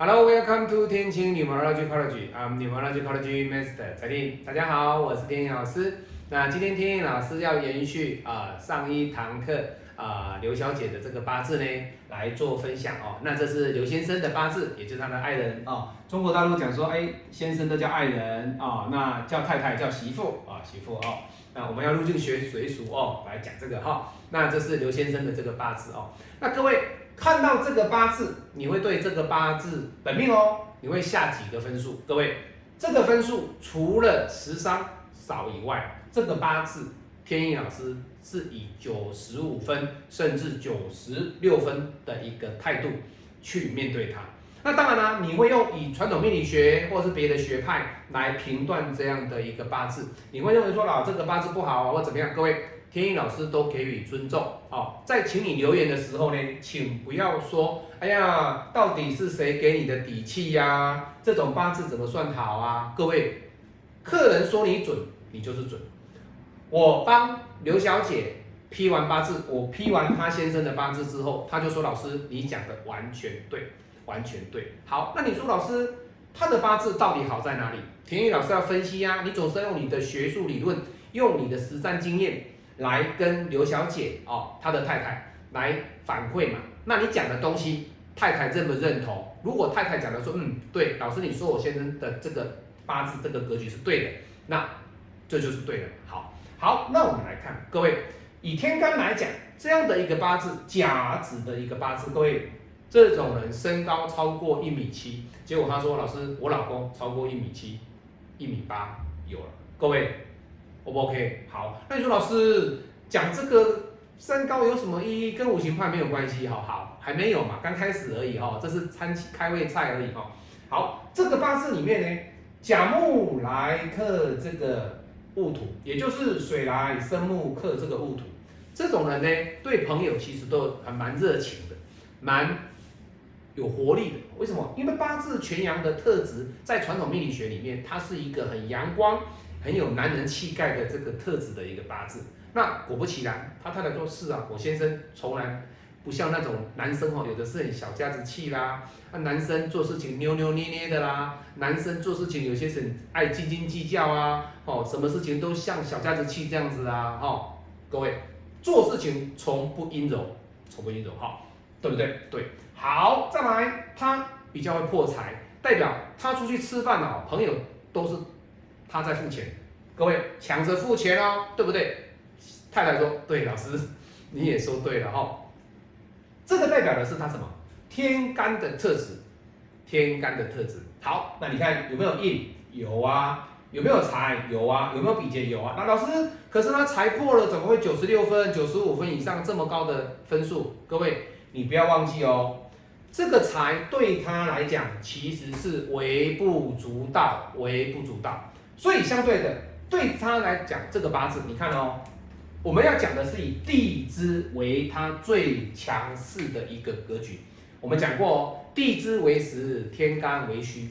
Hello, welcome to 天晴 Numerology College. I'm Numerology College Master 蔡定。大家好，我是天颖老师。那今天天颖老师要延续啊、上一堂课啊、刘小姐的这个八字呢来做分享哦。那这是刘先生的八字，也就是他的爱人哦。中国大陆讲说，哎，先生都叫爱人啊、那叫太太叫媳妇啊、媳妇哦。那我们要入境学随俗哦，来讲这个哈、那这是刘先生的这个八字哦。那各位看到这个八字，你会对这个八字本命哦，你会下几个分数？各位，这个分数除了十伤少以外，这个八字天意老师是以九十五分甚至九十六分的一个态度去面对它。那当然啦，你会用以传统命理学或是别的学派来评断这样的一个八字，你会认为说老这个八字不好啊，或怎么样？各位，天意老师都给予尊重哦。在请你留言的时候呢，请不要说，哎呀，到底是谁给你的底气呀、这种八字怎么算好啊？各位，客人说你准，你就是准。我帮刘小姐批完八字，我批完她先生的八字之后，她就说：“老师，你讲的完全对，完全对。”好，那你说老师，他的八字到底好在哪里？田宇老师要分析啊，你总是要用你的学术理论，用你的实战经验来跟刘小姐哦，她的太太来反馈嘛。那你讲的东西，太太认不认同？如果太太讲的说，嗯，对，老师你说我先生的这个八字这个格局是对的，那这就是对的。好，好，那我们来看，各位以天干来讲，这样的一个八字，甲子的一个八字，各位这种人身高超过一米七，结果他说老师，我老公超过一米七，一米八有了，各位 O 不 OK？好，那你说老师讲这个身高有什么意义？跟五行派没有关系，好好还没有嘛，刚开始而已哈、这是餐开胃菜而已哈、好，这个八字里面呢，甲木来克这个戊土，也就是水来生木克这个戊土。这种人呢，对朋友其实都还蛮热情的，蛮有活力的。为什么？因为八字全阳的特质，在传统命理学里面，它是一个很阳光、很有男人气概的这个特质的一个八字。那果不其然，他太太说：“是啊，我先生从来不像那种男生哦，有的是很小家子气啦，那男生做事情扭扭捏捏的啦，男生做事情有些是很爱斤斤计较啊，哦，什么事情都像小家子气这样子啊，哦，各位做事情从不阴柔，从不阴柔，哈、对不对？对，好，再来，他比较会破财，代表他出去吃饭哦，朋友都是他在付钱，各位抢着付钱哦，对不对？太太说：“对，老师，你也说对了哈、这个代表的是他什么？天干的特质，天干的特质。好，那你看有没有印？有啊。有没有财？有啊。有没有比劫？有啊。那老师，可是他财破了，怎么会九十六分、九十五分以上这么高的分数？各位，你不要忘记哦，这个财对他来讲其实是微不足道，微不足道。所以相对的，对他来讲，这个八字，你看哦，我们要讲的是以地支为他最强势的一个格局。我们讲过哦，地支为实，天干为虚。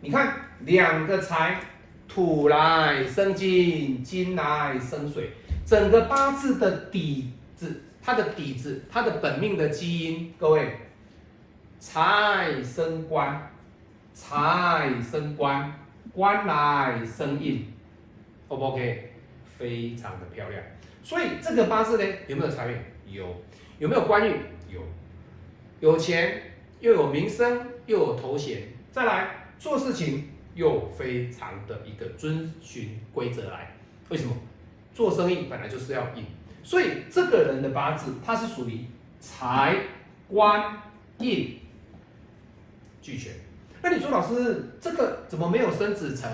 你看两个财，土来生金，金来生水，整个八字的底，它的底子，它的本命的基因，各位，财生官，财生官，官来生印，O 不 OK？非常的漂亮。所以这个八字呢，有没有财运？有。有没有官运？有。有钱，又有名声，又有头衔，再来做事情又非常的一个遵循规则来。为什么？做生意本来就是要印，所以这个人的八字他是属于财、官、印俱全。那你说老师，这个怎么没有生子辰？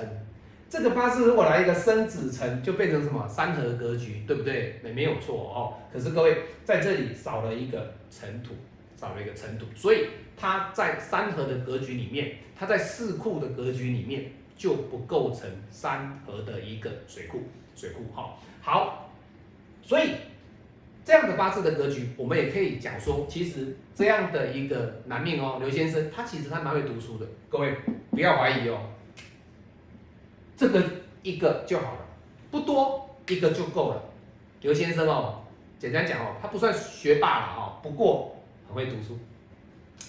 这个八字如果来一个生子辰，就变成什么三合格局，对不对？没没有错哦。可是各位在这里少了一个尘土，少了一个尘土，所以它在三合的格局里面，它在四库的格局里面就不构成三合的一个水库，水库哈。好，所以这样的八字的格局，我们也可以讲说，其实这样的。一个男命哦，刘先生他其实他蛮会读书的，各位不要怀疑哦。这个一个就好了，不多一个就够了。刘先生哦，简单讲哦，他不算学霸了哦，不过很会读书，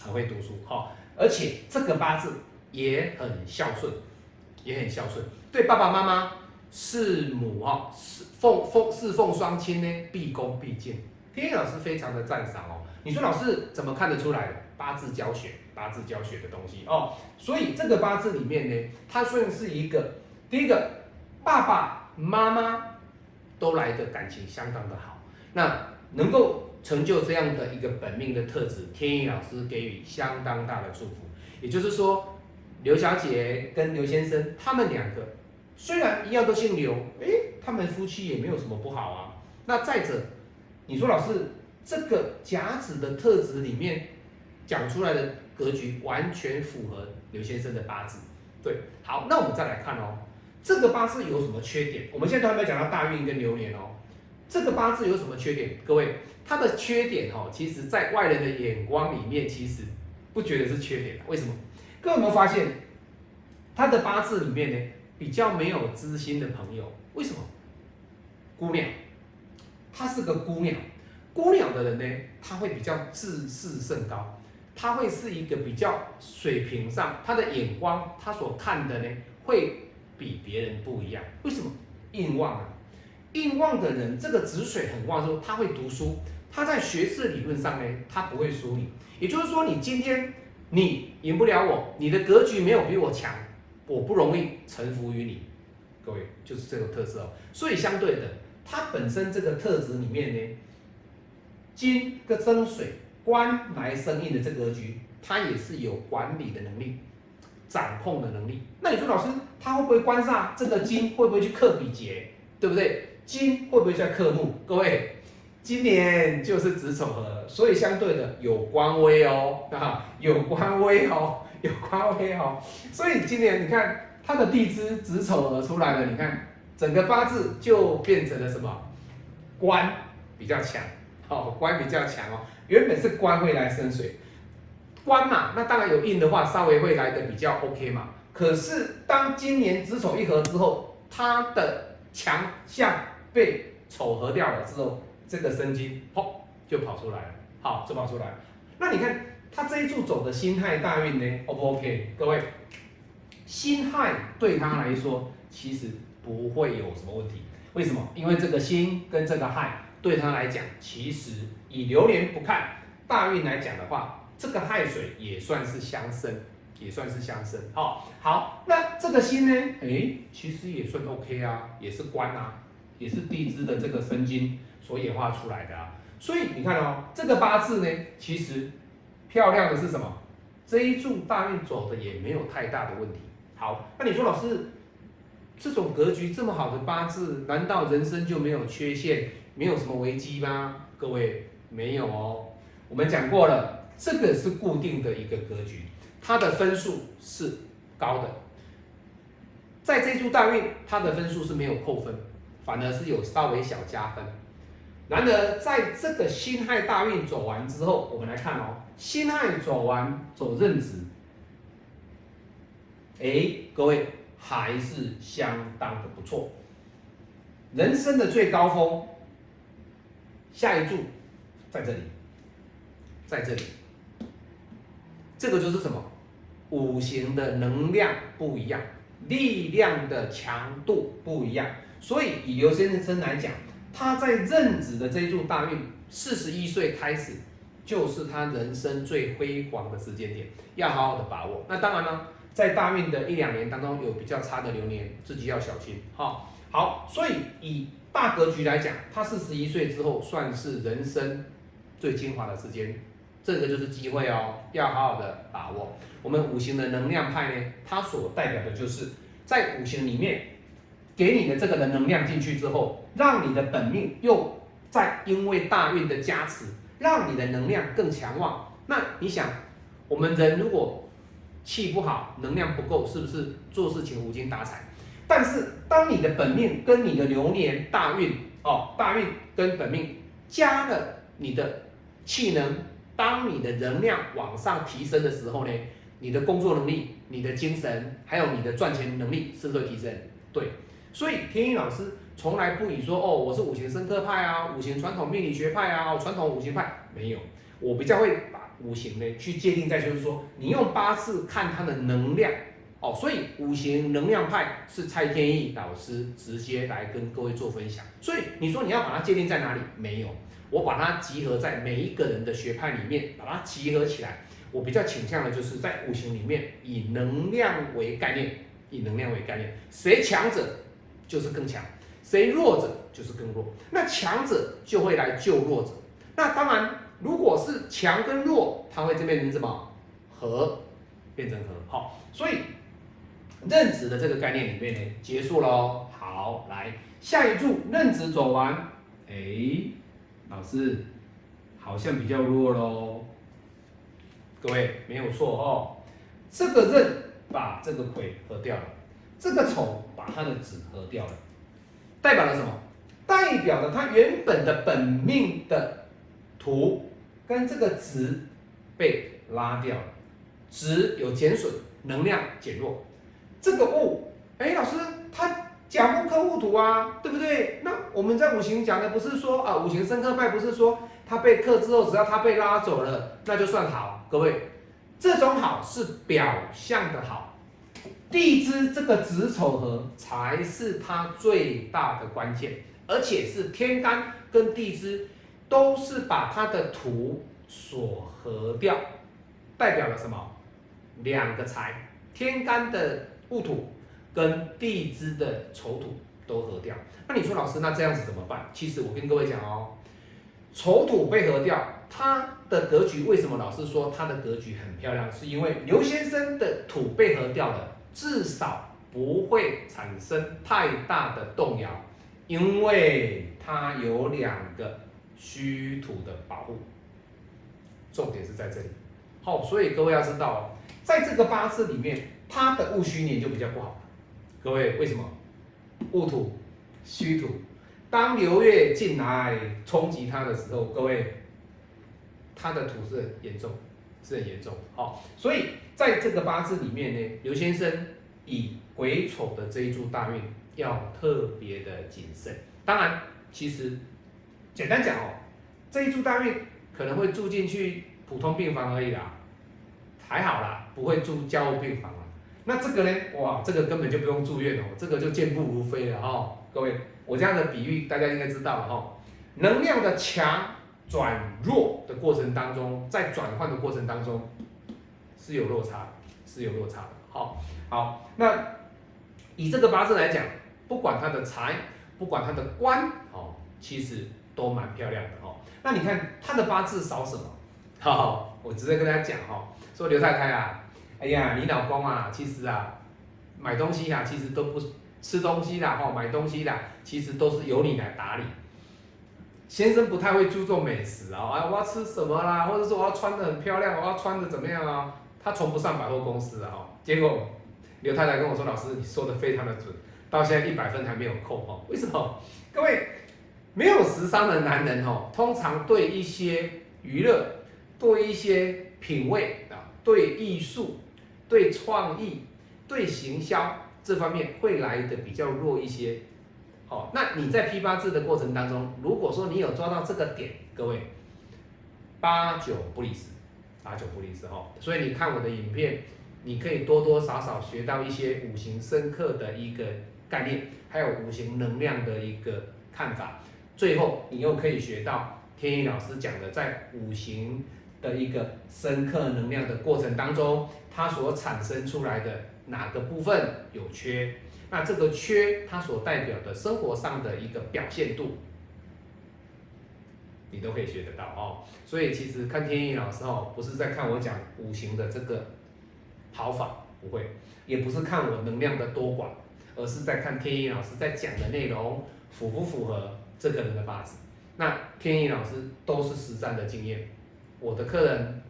很会读书。哈、而且这个八字也很孝顺，也很孝顺，对爸爸妈妈、弑母哦，侍奉奉侍奉双亲呢，毕恭毕敬。天意老师非常的赞赏哦。你说老师怎么看得出来八字教学？八字教学的东西哦，所以这个八字里面呢，它算是一个第一个爸爸妈妈都来的感情相当的好，那能够成就这样的一个本命的特质，天意老师给予相当大的祝福。也就是说，刘小姐跟刘先生他们两个虽然一样都姓刘，诶，他们夫妻也没有什么不好啊。那再者，你说老师这个甲子的特质里面讲出来的。格局完全符合刘先生的八字，对，好，那我们再来看哦，这个八字有什么缺点？我们现在都还没有讲到大运跟流年哦，这个八字有什么缺点？各位，它的缺点哦，其实在外人的眼光里面，其实不觉得是缺点，为什么？各位有没有发现，他的八字里面呢，比较没有知心的朋友，为什么？姑娘，她是个姑娘，姑娘的人呢，她会比较自视甚高。她会是一个比较水平上，她的眼光，她所看的呢，会比别人不一样。为什么？硬旺啊，硬旺的人，这个子水很旺，的时候他会读书，他在学识理论上呢，他不会输你。也就是说，你今天你赢不了我，你的格局没有比我强，我不容易臣服于你。各位，就是这个特色哦。所以相对的，它本身这个特质里面呢，金跟生水。官来生印的这格局，它也是有管理的能力、掌控的能力。那你说老师，他会不会官煞这个金会不会去克比劫，对不对？金会不会在克木？各位，今年就是子丑合，所以相对的有官威哦，啊，有官威哦，有官威哦。所以今年你看他的地支子丑合出来了，你看整个八字就变成了什么？官比较强，哦，官比较强哦。原本是官会来生水，官嘛，那当然有印的话，稍微会来的比较 OK 嘛。可是当今年子丑一合之后，它的强项被丑合掉了之后，这个生金砰就跑出来了，好，就跑出来。那你看他这一柱走的辛亥大运呢，O 不 OK？各位，辛亥对他来说其实不会有什么问题，为什么？因为这个辛跟这个亥。对他来讲，其实以流年不看大运来讲的话，这个亥水也算是相生，也算是相生。好，好，那这个辛呢？哎，其实也算 OK 啊，也是官啊，也是地支的这个生金所演化出来的啊。所以你看哦，这个八字呢，其实漂亮的是什么？这一柱大运走的也没有太大的问题。好，那你说老师，这种格局这么好的八字，难道人生就没有缺陷？没有什么危机吗？各位没有哦。我们讲过了，这个是固定的一个格局，它的分数是高的。在这柱大运，它的分数是没有扣分，反而是有稍微小加分。然而，在这个辛亥大运走完之后，我们来看哦，辛亥走完走壬子，哎，各位还是相当的不错。人生的最高峰。下一注在这里，在这里，这个就是什么？五行的能量不一样，力量的强度不一样。所以以刘先生来讲，他在任子的这一柱大运，四十一岁开始，就是他人生最辉煌的时间点，要好好的把握。那当然呢，在大运的一两年当中，有比较差的流年，自己要小心。好，好，所以以。大格局来讲，他四十一岁之后算是人生最精华的时间，这个就是机会哦，要好好的把握。我们五行的能量派呢，它所代表的就是在五行里面给你的这个的能量进去之后，让你的本命又再因为大运的加持，让你的能量更强旺。那你想，我们人如果气不好，能量不够，是不是做事情无精打采？但是，当你的本命跟你的流年大运哦，大运跟本命加了你的气能，当你的能量往上提升的时候呢，你的工作能力、你的精神，还有你的赚钱能力是不是提升？对，所以天一老师从来不以说哦，我是五行生克派啊，五行传统命理学派啊，传统五行派没有，我比较会把五行呢去界定在，就是说你用八字看它的能量哦，所以五行能量派是蔡天意老师直接来跟各位做分享。所以你说你要把它界定在哪里？没有，我把它集合在每一个人的学派里面，把它集合起来。我比较倾向的就是在五行里面以能量为概念，以能量为概念，谁强者就是更强，谁弱者就是更弱。那强者就会来救弱者。那当然，如果是强跟弱，它会这边成什么和变成和。好，所以认子的这个概念里面呢，结束喽。好，来下一注认子走完，哎，老师好像比较弱喽。各位没有错哦，这个刃把这个癸合掉了，这个丑把它的子合掉了，代表了什么？代表了它原本的本命的土跟这个子被拉掉了，子有减损，能量减弱。这个物，哎，老师，他甲木克戊土啊，对不对？那我们在五行讲的不是说啊，五行生克派不是说它被克之后，只要它被拉走了，那就算好。各位，这种好是表象的好，地支这个子丑合才是它最大的关键，而且是天干跟地支都是把它的土所合掉，代表了什么？两个财，天干的戊土跟地支的丑土都合掉。那你说老师，那这样子怎么办？其实我跟各位讲哦。丑土被合掉，它的格局为什么老是说它的格局很漂亮？是因为刘先生的土被合掉了，至少不会产生太大的动摇，因为它有两个虚土的保护。重点是在这里。好，所以各位要知道，在这个八字里面，他的戊戌年就比较不好。各位为什么？戊土、戌土。当流月进来冲击它的时候，各位，它的土是很严重，是很严重。好，所以在这个八字里面呢，刘先生以癸丑的这一柱大运要特别的谨慎。当然，其实简单讲哦，这一柱大运可能会住进去普通病房而已啦，还好啦，不会住家务病房啊。那这个呢，哇，这个根本就不用住院哦，这个就健步如飞了哈，各位。我这样的比喻大家应该知道了哈，能量的强转弱的过程当中，在转换的过程当中是有落差，是有落差的。好，好，那以这个八字来讲，不管他的财，不管他的官，哦，其实都蛮漂亮的哦。那你看他的八字少什么？好，我直接跟大家讲哈，说刘太太啊，哎呀，你老公啊，其实啊，买东西啊，其实都不。吃东西啦，哈，买东西啦，其实都是由你来打理。先生不太会注重美食啊，啊，我要吃什么啦，或者说我要穿的很漂亮，我要穿的怎么样啊？他从不上百货公司啊，哈。结果刘太太跟我说：“老师，你说的非常的准，到现在一百分还没有扣哈。为什么？各位没有时尚的男人哦，通常对一些娱乐、对一些品味啊、对艺术、对创意、对行销。”这方面会来的比较弱一些，哦，那你在批八字的过程当中，如果说你有抓到这个点，各位八九不离十，八九不离十哈，所以你看我的影片，你可以多多少少学到一些五行深刻的一个概念，还有五行能量的一个看法，最后你又可以学到天意老师讲的在五行的一个深刻能量的过程当中，它所产生出来的。哪个部分有缺？那这个缺它所代表的生活上的一个表现度，你都可以学得到哦。所以其实看天意老师哦，不是在看我讲五行的这个好法，不会，也不是看我能量的多寡，而是在看天意老师在讲的内容符不符合这个人的八字。那天意老师都是实战的经验，我的客人，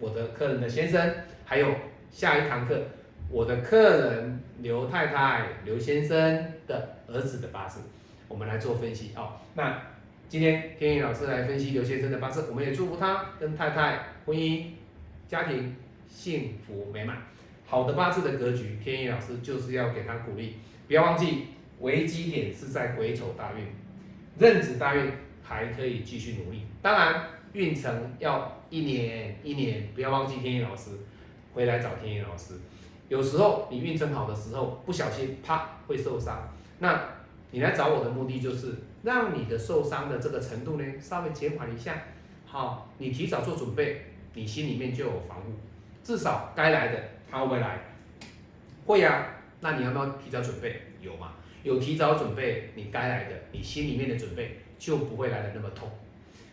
我的客人的先生，还有下一堂课。我的客人刘太太、刘先生的儿子的八字，我们来做分析哦。那今天天意老师来分析刘先生的八字，我们也祝福他跟太太婚姻、家庭幸福美满。好的八字的格局，天意老师就是要给他鼓励。不要忘记，危机点是在癸丑大运，壬子大运还可以继续努力。当然，运程要一年一年，不要忘记天意老师，回来找天意老师。有时候你运程好的时候，不小心啪会受伤，那你来找我的目的就是让你的受伤的这个程度呢稍微减缓一下。好，你提早做准备，你心里面就有防护，至少该来的他会来？会呀，那你要不要提早准备？有吗？有提早准备，你该来的，你心里面的准备就不会来的那么痛。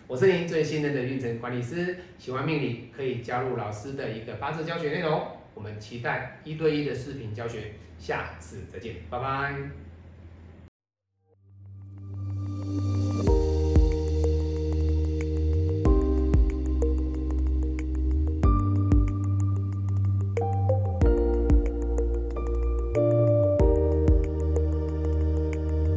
我是您最信任的运程管理师，喜欢命理可以加入老师的一个八字教学内容。我们期待一对一的视频教学，下次再见，拜拜。